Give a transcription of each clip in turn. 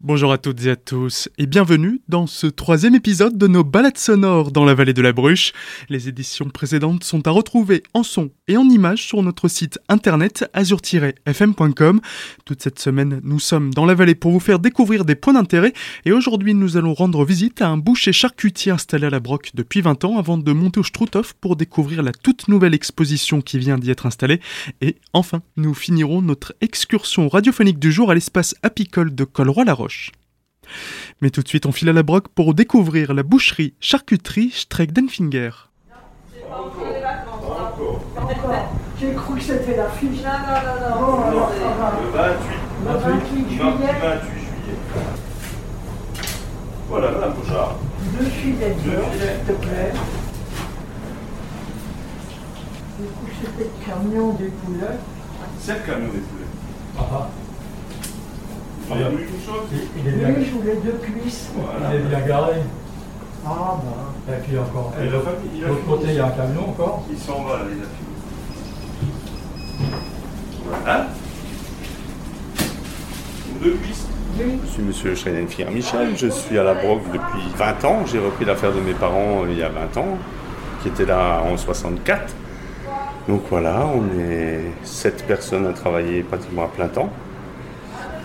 Bonjour à toutes et à tous et bienvenue dans ce troisième épisode de nos balades sonores dans la vallée de la Bruche. Les éditions précédentes sont à retrouver en son et en images sur notre site internet azur-fm.com. Toute cette semaine, nous sommes dans la vallée pour vous faire découvrir des points d'intérêt et aujourd'hui nous allons rendre visite à un boucher charcutier installé à la Broque depuis 20 ans avant de monter au Struthof pour découvrir la toute nouvelle exposition qui vient d'y être installée. Et enfin, nous finirons notre excursion radiophonique du jour à l'espace apicole de Colroy-la-Roche. Mais tout de suite, on file à la broque pour découvrir la boucherie charcuterie Streck Denfinger. J'ai cru que c'était la fiche. Non, non, non, Bon, non. alors, ça va. Le 28. Le 28 juillet, 28 juillet. Voilà, Madame Pochard. deux filets de beurre, s'il te plaît. J'ai cru que c'était le camion des poulets. C'est le camion des poulets. Ah, Voulu quelque chose il, il est bien, Oui, je voulais deux cuisses. Voilà. il est bien garé. Ah ben, Et puis encore. Et il De a l'autre côté, il y a un camion encore. Il s'en va, là, il a fini. Voilà. Deux cuisses. oui. Je suis monsieur Schreinenfier Michel, je suis à la Broque depuis 20 ans. J'ai repris l'affaire de mes parents euh, il y a 20 ans, qui étaient là en 64. Donc voilà, on est 7 personnes à travailler pratiquement à plein temps.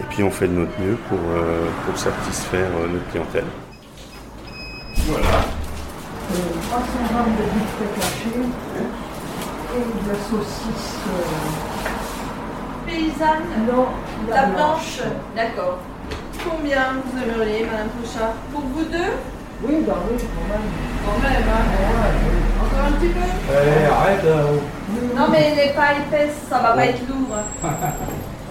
Et puis on fait de notre mieux pour, euh, pour satisfaire euh, notre clientèle. Voilà. Euh, 300 grammes de bifteck haché et de la saucisse. euh, Paysanne non, La blanche D'accord. Combien vous aimeriez, Madame Pouchard Pour vous deux Oui, bah oui, quand même. Quand même, hein Encore un petit peu Eh, arrête. euh, Non, mais elle n'est pas épaisse, ça va pas être lourd.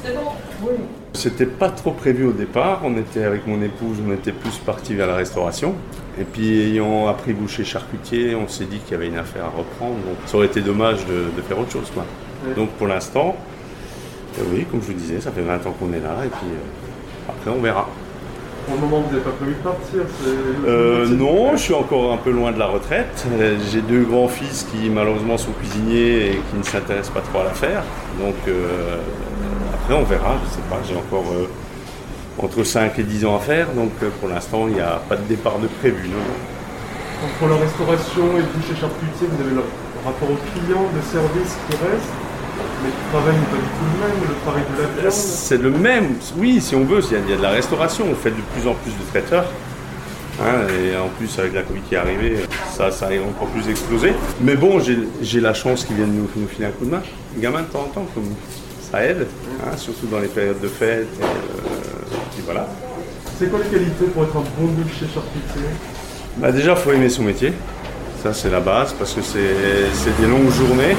C'est bon Oui. C'était pas trop prévu au départ. On était avec mon épouse, on était plus parti vers la restauration. Et puis ayant appris boucher charcutier, on s'est dit qu'il y avait une affaire à reprendre. Donc ça aurait été dommage de, de faire autre chose. Quoi. Donc pour l'instant, euh, oui, comme je vous disais, ça fait 20 ans qu'on est là. Et puis euh, après, on verra. Pour le moment, vous n'avez pas prévu de partir c'est- Euh, non, je suis encore un peu loin de la retraite. Euh, J'ai deux grands-fils qui malheureusement sont cuisiniers et qui ne s'intéressent pas trop à l'affaire. Donc euh, après on verra, je sais pas, j'ai encore euh, entre 5 et 10 ans à faire. Donc pour l'instant il n'y a pas de départ de prévu. non, non. Entre la restauration et le boucher charcutier, vous avez le rapport au client, le service qui reste, mais le travail n'est pas du tout le même, le travail de la viande. C'est le même, oui, si on veut, il y, a, il y a de la restauration, on fait de plus en plus de traiteurs. Hein, et en plus, avec la Covid qui est arrivée, ça, ça a encore plus explosé. Mais bon, j'ai la chance qu'ils viennent nous, nous filer un coup de main. Les gamins, de temps en temps, comme ça aide, hein, surtout dans les périodes de fête. Et, euh, puis voilà. C'est quoi les qualités pour être un bon boucher charcutier Bah déjà, il faut aimer son métier. Ça, c'est la base, parce que c'est des longues journées.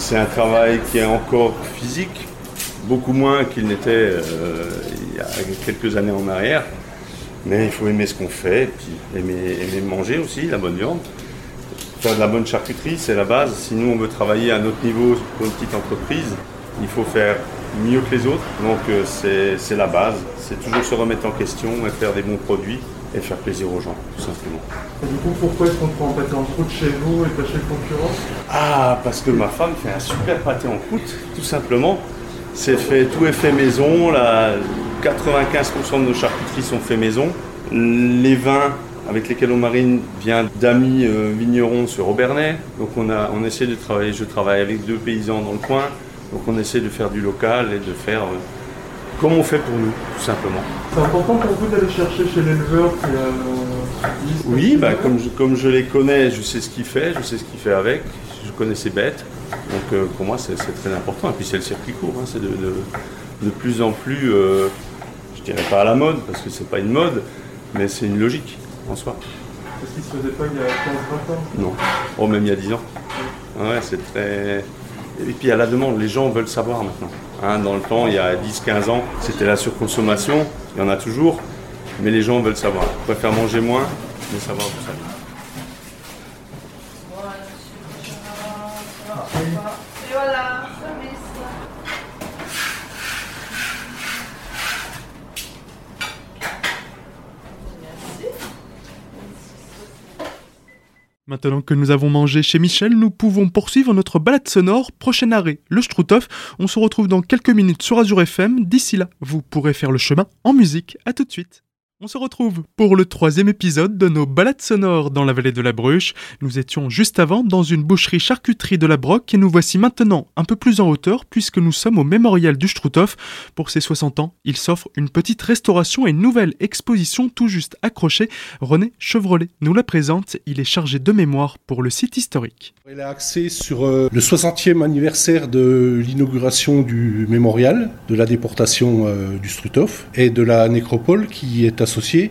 C'est un travail qui est encore physique, beaucoup moins qu'il n'était euh, il y a quelques années en arrière. Mais il faut aimer ce qu'on fait, et puis aimer, aimer manger aussi, la bonne viande. Faire de la bonne charcuterie, c'est la base. Si nous, on veut travailler à notre niveau pour une petite entreprise, il faut faire mieux que les autres. Donc, euh, c'est c'est la base. C'est toujours se remettre en question et faire des bons produits et faire plaisir aux gens, tout simplement. Et Du coup, pourquoi est-ce qu'on prend en pâté en croûte chez vous et pas chez le concurrent? Ah, parce que ma femme fait un super pâté en croûte, tout simplement. C'est fait, tout est fait maison. Là, 95% de nos charcuteries sont faits maison. Les vins avec lesquels on marine viennent d'amis euh, vignerons sur Aubernais. Donc on, a, on essaie de travailler, je travaille avec deux paysans dans le coin. Donc on essaie de faire du local et de faire euh, comme on fait pour nous, tout simplement. C'est important pour vous d'aller chercher chez l'éleveur qui a... Oui, bah, comme, je, comme je les connais, je sais ce qu'il fait, je sais ce qu'il fait avec, je connais ses bêtes. Donc euh, pour moi, c'est très important. Et puis c'est le circuit court, hein, c'est de, de, de plus en plus, euh, je dirais pas à la mode, parce que c'est pas une mode, mais c'est une logique en soi. Parce qu'il ne se faisait pas il y a 15-20 ans. Non. Oh, même il y a 10 ans. Ouais, c'est très. Et puis à la demande, les gens veulent savoir maintenant. Hein, dans le temps, il y a 10-15 ans, c'était la surconsommation, il y en a toujours, mais les gens veulent savoir. Ils préfèrent manger moins, mais savoir tout ça. Maintenant que nous avons mangé chez Michel, nous pouvons poursuivre notre balade sonore. Prochain arrêt, le Struthof. On se retrouve dans quelques minutes sur Azure FM. D'ici là, vous pourrez faire le chemin en musique. À tout de suite. On se retrouve pour le troisième épisode de nos balades sonores dans la vallée de la Bruche. Nous étions juste avant dans une boucherie charcuterie de la Broque et nous voici maintenant un peu plus en hauteur puisque nous sommes au mémorial du Struthof. Pour ses 60 ans, il s'offre une petite restauration et une nouvelle exposition tout juste accrochée. René Chevrolet nous la présente. Il est chargé de mémoire pour le site historique. Elle est axée sur euh, le 60e anniversaire de l'inauguration du mémorial, de la déportation euh, du Struthof et de la nécropole qui est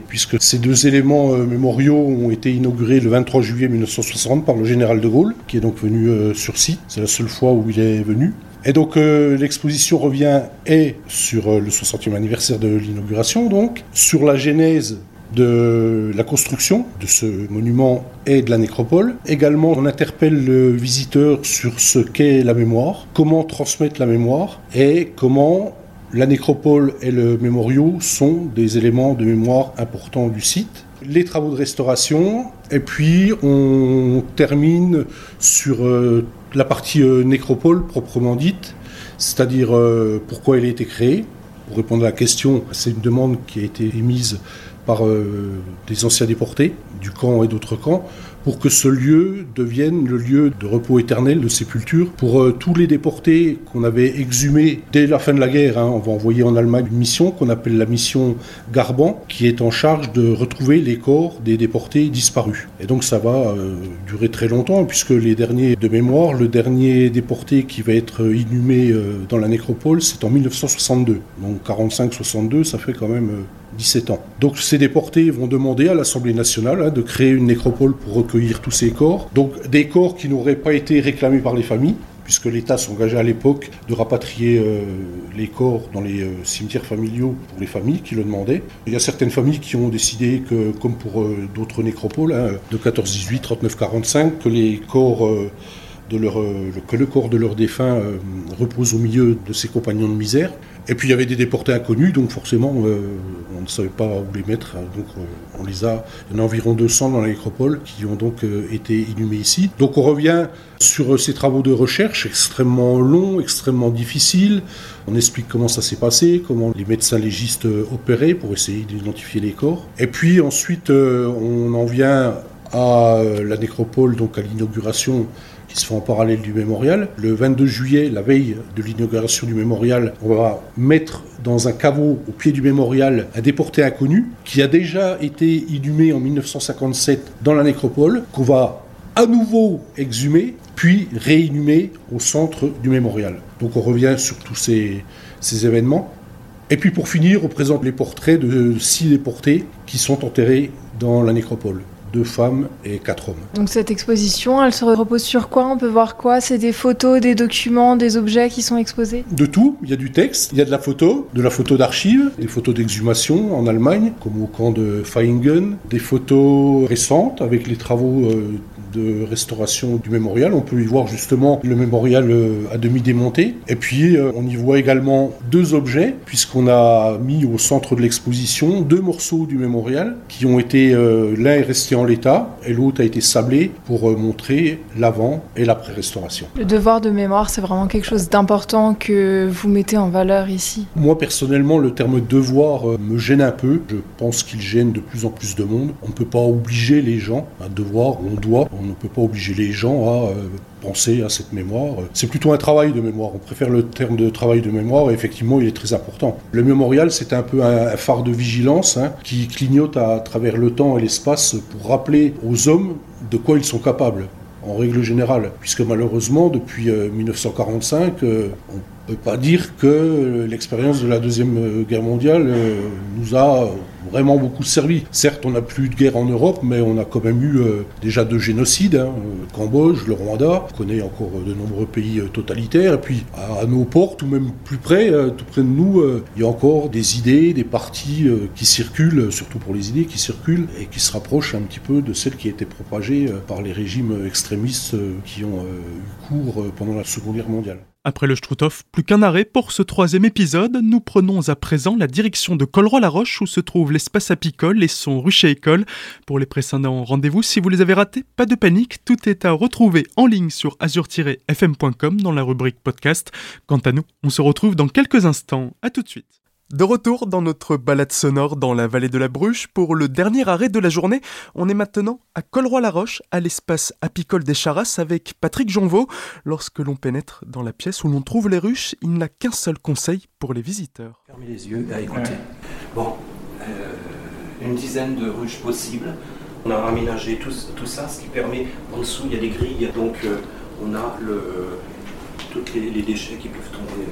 puisque ces deux éléments euh, mémoriaux ont été inaugurés le 23 juillet 1960 par le général de Gaulle, qui est donc venu euh, sur site. C'est la seule fois où il est venu. Et donc euh, l'exposition revient et sur le 60e anniversaire de l'inauguration, donc sur la genèse de la construction de ce monument et de la nécropole. Également, on interpelle le visiteur sur ce qu'est la mémoire, comment transmettre la mémoire et comment la nécropole et le mémorial sont des éléments de mémoire importants du site. Les travaux de restauration, et puis on termine sur euh, la partie euh, nécropole proprement dite, c'est-à-dire euh, pourquoi elle a été créée. Pour répondre à la question, c'est une demande qui a été émise par euh, des anciens déportés du camp et d'autres camps pour que ce lieu devienne le lieu de repos éternel, de sépulture, pour euh, tous les déportés qu'on avait exhumés dès la fin de la guerre. hein. On va envoyer en Allemagne une mission qu'on appelle la mission Garban, qui est en charge de retrouver les corps des déportés disparus. Et donc ça va euh, durer très longtemps, puisque les derniers de mémoire, le dernier déporté qui va être inhumé dans la nécropole, c'est en 1962. Donc 45-62, ça fait quand même... euh, 17 ans. Donc ces déportés vont demander à l'Assemblée nationale hein, de créer une nécropole pour recueillir tous ces corps. Donc des corps qui n'auraient pas été réclamés par les familles, puisque l'État s'engageait à l'époque de rapatrier euh, les corps dans les euh, cimetières familiaux pour les familles qui le demandaient. Il y a certaines familles qui ont décidé que, comme pour euh, d'autres nécropoles, hein, de 14-18, 39-45, que les corps... de leur, le- que le corps de leurs défunts repose au milieu de ses compagnons de misère. Et puis il y avait des déportés inconnus, donc forcément euh, on ne savait pas où les mettre. Donc euh, on les a, il y en a environ 200 dans la nécropole qui ont donc euh, été inhumés ici. Donc on revient sur ces travaux de recherche extrêmement longs, extrêmement difficiles. On explique comment ça s'est passé, comment les médecins légistes opéraient pour essayer d'identifier les corps. Et puis ensuite on en vient à la nécropole, donc à l'inauguration se fait en parallèle du mémorial. Le 22 juillet, la veille de l'inauguration du mémorial, on va mettre dans un caveau au pied du mémorial un déporté inconnu qui a déjà été inhumé en 1957 dans la nécropole, qu'on va à nouveau exhumer, puis réinhumer au centre du mémorial. Donc on revient sur tous ces, ces événements. Et puis pour finir, on présente les portraits de six déportés qui sont enterrés dans la nécropole. Deux femmes et quatre hommes. Donc cette exposition, elle se repose sur quoi? On peut voir quoi? C'est des photos, des documents, des objets qui sont exposés? De tout, il y a du texte, il y a de la photo, de la photo d'archives, des photos d'exhumation en Allemagne, comme au camp de Feiringen, des photos récentes avec les travaux euh, de restauration du mémorial. On peut y voir justement le mémorial euh, à demi démonté. Et puis euh, on y voit également deux objets, puisqu'on a mis au centre de l'exposition deux morceaux du mémorial qui ont été, euh, l'un est resté en l'état et l'autre a été sablé pour montrer l'avant et l'après-restauration. Le devoir de mémoire, c'est vraiment quelque chose d'important que vous mettez en valeur ici. Moi personnellement, le terme devoir me gêne un peu. Je pense qu'il gêne de plus en plus de monde. On ne peut pas obliger les gens à devoir, on doit, on ne peut pas obliger les gens à euh, penser à cette mémoire. C'est plutôt un travail de mémoire. On préfère le terme de travail de mémoire et effectivement, il est très important. Le mémorial, c'est un peu un, phare de vigilance hein, qui clignote à travers le temps et l'espace pour rappeler aux hommes de quoi ils sont capables en règle générale, puisque malheureusement, depuis euh, 1945, euh, on ne peut pas dire que euh, l'expérience de la Deuxième euh, Guerre mondiale euh, nous a vraiment beaucoup servi. Certes, on n'a plus de guerre en Europe, mais on a quand même eu euh, déjà deux génocides, hein, euh, Cambodge, le Rwanda, on connaît encore euh, de nombreux pays totalitaires, et puis à, à nos portes, ou même plus près, tout près de nous, il y a encore des idées, des partis qui circulent, surtout pour les idées qui circulent, et qui se rapprochent un petit peu de celles qui étaient propagées par les régimes extrémistes qui ont eu cours pendant la Seconde Guerre mondiale. Après le Struthof, plus qu'un arrêt pour ce troisième épisode. Nous prenons à présent la direction de Colroy-la-Roche où se trouve l'espace apicole et son rucher école. Pour les précédents rendez-vous, si vous les avez ratés, pas de panique, tout est à retrouver en ligne sur azur-fm.com dans la rubrique podcast. Quant à nous, on se retrouve dans quelques instants. À tout de suite. De retour dans notre balade sonore dans la vallée de la Bruche pour le dernier arrêt de la journée. On est maintenant à Colroy-la-Roche, à l'espace apicole des Charras avec Patrick Jonvaux. Lorsque l'on pénètre dans la pièce où l'on trouve les ruches, il n'a qu'un seul conseil pour les visiteurs. Fermez les yeux à écouter. Bon, euh, une dizaine de ruches possibles. On a aménagé tout, ça, ce qui permet, en dessous il y a des grilles, donc euh, on a tous les, les déchets qui peuvent tomber.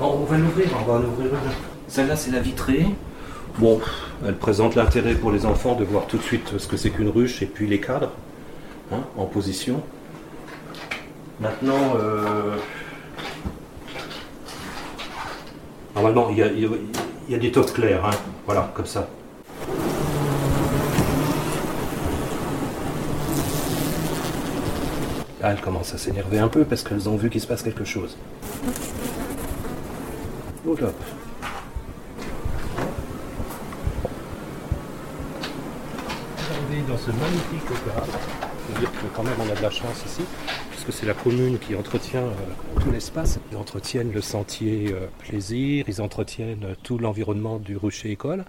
On va l'ouvrir, on va l'ouvrir. Celle-là c'est la vitrée. Bon, elle présente l'intérêt pour les enfants de voir tout de suite ce que c'est qu'une ruche et puis les cadres hein, en position. Maintenant, euh, normalement il y a, y a- des tops clairs, hein, voilà, comme ça. Là, elles commencent à s'énerver un peu parce qu'elles ont vu qu'il se passe quelque chose. Oh là. Regardez dans ce magnifique opéra. Je veux dire que quand même on a de la chance ici, puisque c'est la commune qui entretient euh, tout l'espace. Ils entretiennent le sentier euh, plaisir, ils entretiennent tout l'environnement du rucher école,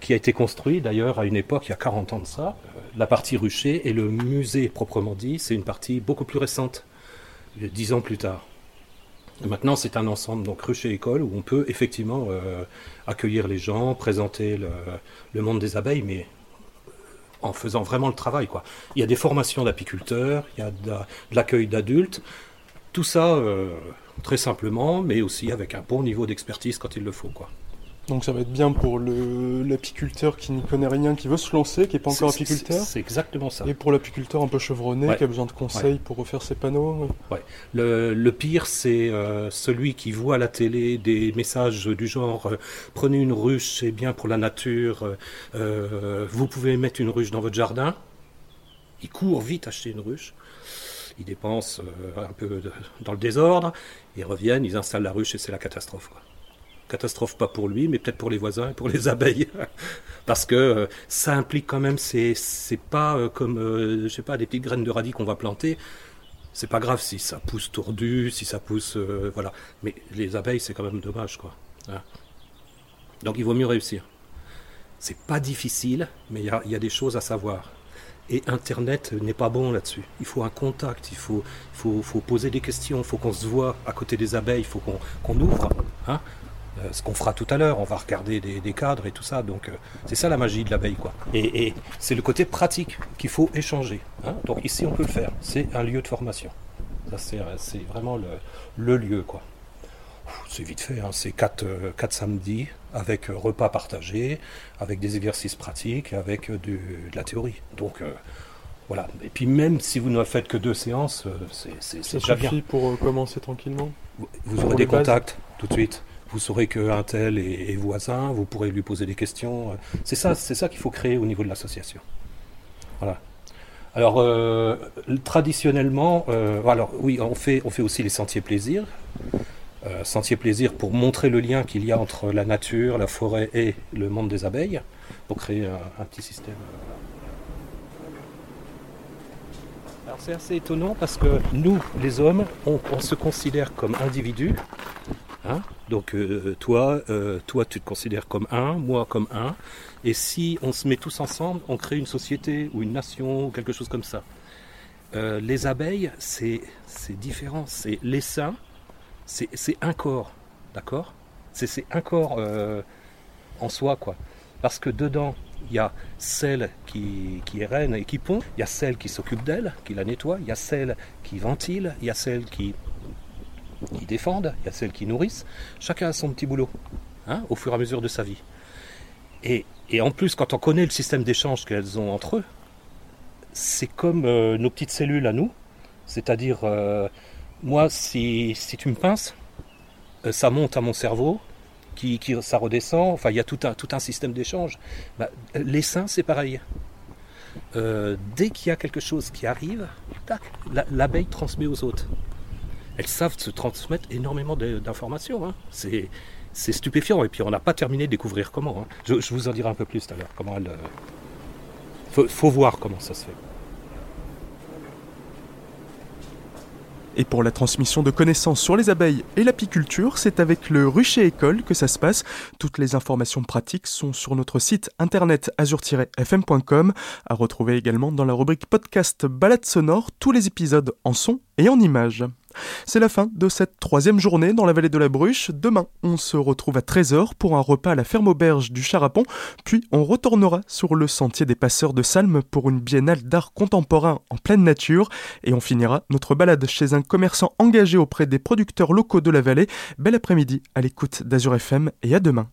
qui a été construit d'ailleurs à une époque, il y a 40 ans de ça. Euh, la partie rucher et le musée proprement dit, c'est une partie beaucoup plus récente, 10 ans plus tard. Maintenant, c'est un ensemble, donc rucher école, où on peut effectivement euh, accueillir les gens, présenter le, monde des abeilles, mais en faisant vraiment le travail. Quoi. Il y a des formations d'apiculteurs, il y a de l'accueil d'adultes, tout ça euh, très simplement, mais aussi avec un bon niveau d'expertise quand il le faut. Quoi. Donc ça va être bien pour l'apiculteur qui n'y connaît rien, qui veut se lancer, qui n'est pas encore apiculteur. C'est exactement ça. Et pour l'apiculteur un peu chevronné, Ouais. qui a besoin de conseils pour refaire ses panneaux. Le, le pire, c'est euh, celui qui voit à la télé des messages du genre euh, prenez une ruche, c'est bien pour la nature, euh, vous pouvez mettre une ruche dans votre jardin. Il court vite acheter une ruche. Ils dépensent un peu dans le désordre. Ils reviennent, ils installent la ruche et c'est la catastrophe. quoi. Catastrophe pas pour lui, mais peut-être pour les voisins et pour les abeilles. Parce que euh, ça implique quand même, c'est pas euh, comme, euh, je sais pas, des petites graines de radis qu'on va planter. C'est pas grave si ça pousse tordu, si ça pousse, voilà. Mais les abeilles, c'est quand même dommage, quoi. Hein. Donc il vaut mieux réussir. C'est pas difficile, mais il y a, des choses à savoir. Et Internet n'est pas bon là-dessus. Il faut un contact, il faut, poser des questions, il faut qu'on se voit à côté des abeilles, il faut qu'on ouvre. Hein ce qu'on fera tout à l'heure, on va regarder des, des cadres et tout ça. Donc euh, c'est ça la magie de l'abeille, quoi. Et, et c'est le côté pratique qu'il faut échanger. hein. Donc ici, on peut le faire. C'est un lieu de formation. Ça, c'est euh, vraiment le, le lieu, quoi. C'est vite fait, hein. c'est quatre, euh, quatre samedis avec euh, repas partagés, avec des exercices pratiques, avec euh, du- de la théorie. Donc euh, voilà. Et puis même si vous ne faites que deux séances, euh, c'est déjà bien. suffit pour euh, commencer tranquillement. Vous- aurez des bases. contacts tout de suite. Vous saurez qu'un tel est, voisin, vous pourrez lui poser des questions. C'est ça, c'est ça qu'il faut créer au niveau de l'association. Voilà. Alors, euh, traditionnellement, euh, alors oui, on fait, on fait aussi les sentiers plaisir. Euh, sentiers plaisir pour montrer le lien qu'il y a entre la nature, la forêt et le monde des abeilles, pour créer un, petit système. Alors c'est assez étonnant parce que nous, les hommes, on se considère comme individus. Hein. Donc euh, toi, euh, toi tu te considères comme un, moi comme un. Et si on se met tous ensemble, on crée une société ou une nation ou quelque chose comme ça. Euh, les abeilles, c'est différent. C'est l'essaim, c'est un corps, d'accord C'est un corps en soi, quoi. Parce que dedans, il y a celle qui, qui est reine et qui pond, il y a celle qui s'occupe d'elle, qui la nettoie, il y a celle qui ventile, il y a celle qui, qui défendent, il y a celles qui nourrissent. Chacun a son petit boulot, hein, au fur et à mesure de sa vie. Et, et en plus, quand on connaît le système d'échange qu'elles ont entre eux, c'est comme euh, nos petites cellules à nous. C'est-à-dire, euh, moi, si, si tu me pinces, euh, ça monte à mon cerveau, qui, qui- ça redescend. Enfin, il y a tout un, tout un système d'échange. Bah, les seins, c'est pareil. Dès qu'il y a quelque chose qui arrive, l'abeille transmet aux autres. Elles savent se transmettre énormément d'informations. Hein. C'est stupéfiant. Et puis on n'a pas terminé de découvrir comment. Hein. Je, vous en dirai un peu plus tout à l'heure. Comment elle. Euh, faut voir comment ça se fait. Et pour la transmission de connaissances sur les abeilles et l'apiculture, c'est avec le Rucher École que ça se passe. Toutes les informations pratiques sont sur notre site internet azur-fm.com, à retrouver également dans la rubrique podcast Balade sonore, tous les épisodes en son et en images. C'est la fin de cette troisième journée dans la vallée de la Bruche. Demain, on se retrouve à 13h pour un repas à la ferme auberge du Charapon, puis on retournera sur le sentier des passeurs de Salmes pour une biennale d'art contemporain en pleine nature, et on finira notre balade chez un commerçant engagé auprès des producteurs locaux de la vallée. Bel après-midi à l'écoute d'Azur FM et à demain.